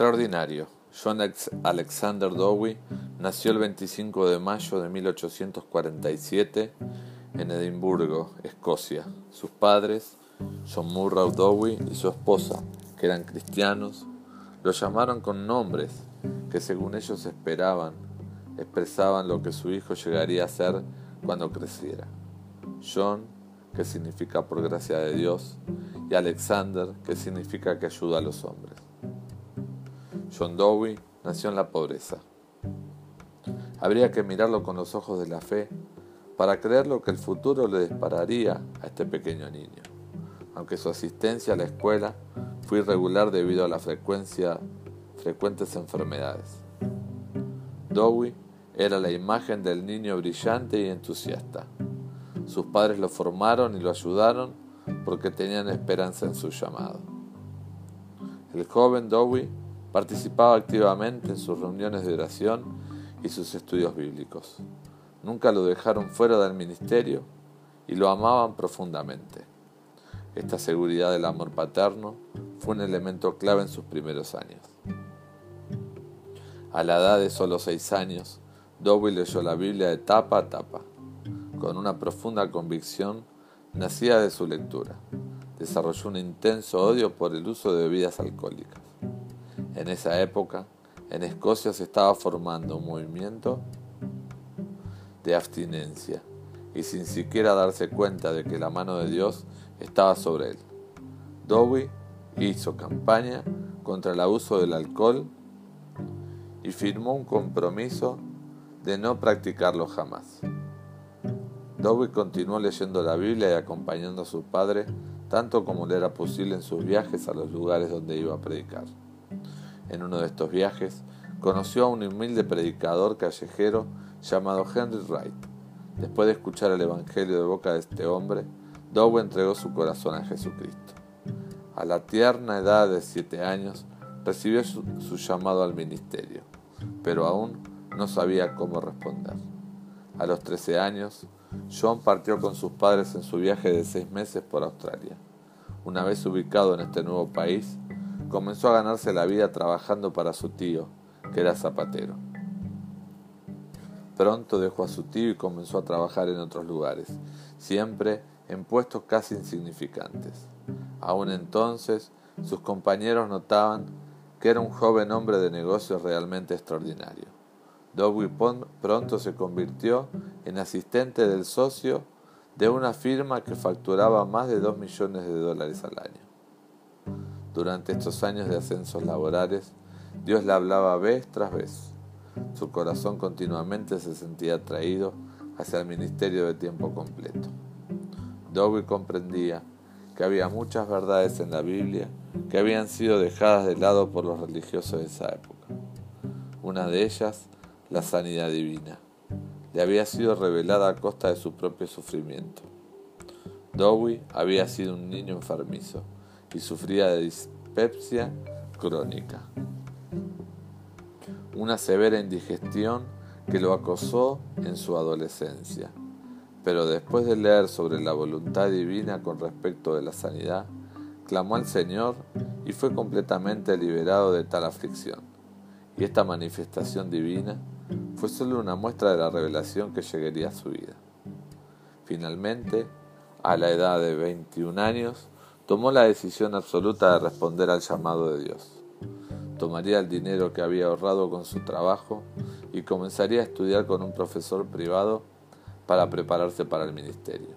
Extraordinario. John Alexander Dowie nació el 25 de mayo de 1847 en Edimburgo, Escocia. Sus padres, John Murray Dowie y su esposa, que eran cristianos, lo llamaron con nombres que según ellos esperaban, expresaban lo que su hijo llegaría a ser cuando creciera. John, que significa por gracia de Dios, y Alexander, que significa que ayuda a los hombres. John Dowie nació en la pobreza. Habría que mirarlo con los ojos de la fe para creer lo que el futuro le dispararía a este pequeño niño, aunque su asistencia a la escuela fue irregular debido a la frecuencia, frecuentes enfermedades. Dowie era la imagen del niño brillante y entusiasta. Sus padres lo formaron y lo ayudaron porque tenían esperanza en su llamado. El joven Dowie Participaba activamente en sus reuniones de oración y sus estudios bíblicos. Nunca lo dejaron fuera del ministerio y lo amaban profundamente. Esta seguridad del amor paterno fue un elemento clave en sus primeros años. A la edad de solo seis años, Dowie leyó la Biblia de tapa a tapa, con una profunda convicción nacida de su lectura. Desarrolló un intenso odio por el uso de bebidas alcohólicas. En esa época, en Escocia se estaba formando un movimiento de abstinencia y sin siquiera darse cuenta de que la mano de Dios estaba sobre él. Dowie hizo campaña contra el abuso del alcohol y firmó un compromiso de no practicarlo jamás. Dowie continuó leyendo la Biblia y acompañando a su padre tanto como le era posible en sus viajes a los lugares donde iba a predicar. En uno de estos viajes, conoció a un humilde predicador callejero llamado Henry Wright. Después de escuchar el Evangelio de boca de este hombre, Dowie entregó su corazón a Jesucristo. A la tierna edad de siete años, recibió su, su llamado al ministerio, pero aún no sabía cómo responder. A los trece años, John partió con sus padres en su viaje de seis meses por Australia. Una vez ubicado en este nuevo país, comenzó a ganarse la vida trabajando para su tío, que era zapatero. Pronto dejó a su tío y comenzó a trabajar en otros lugares, siempre en puestos casi insignificantes. Aún entonces, sus compañeros notaban que era un joven hombre de negocios realmente extraordinario. Dowie pronto se convirtió en asistente del socio de una firma que facturaba más de 2 millones de dólares al año. Durante estos años de ascensos laborales, Dios le hablaba vez tras vez. Su corazón continuamente se sentía atraído hacia el ministerio de tiempo completo. Dowie comprendía que había muchas verdades en la Biblia que habían sido dejadas de lado por los religiosos de esa época. Una de ellas, la sanidad divina, le había sido revelada a costa de su propio sufrimiento. Dowie había sido un niño enfermizo y sufría de dispepsia crónica, una severa indigestión que lo acosó en su adolescencia. Pero después de leer sobre la voluntad divina con respecto de la sanidad, clamó al Señor y fue completamente liberado de tal aflicción. Y esta manifestación divina fue solo una muestra de la revelación que llegaría a su vida. Finalmente, a la edad de 21 años, tomó la decisión absoluta de responder al llamado de Dios. Tomaría el dinero que había ahorrado con su trabajo y comenzaría a estudiar con un profesor privado para prepararse para el ministerio.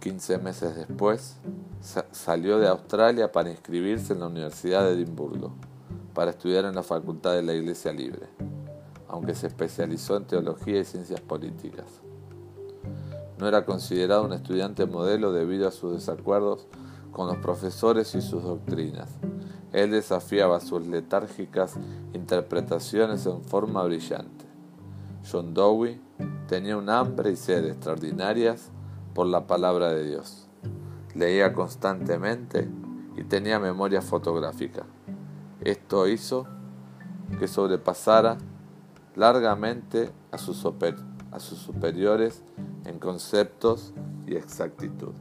Quince meses después, salió de Australia para inscribirse en la Universidad de Edimburgo, para estudiar en la Facultad de la Iglesia Libre, aunque se especializó en teología y ciencias políticas. No era considerado un estudiante modelo debido a sus desacuerdos con los profesores y sus doctrinas. Él desafiaba sus letárgicas interpretaciones en forma brillante. John Dowie tenía un hambre y sed extraordinarias por la palabra de Dios. Leía constantemente y tenía memoria fotográfica. Esto hizo que sobrepasara largamente a sus, a sus superiores en conceptos y exactitud.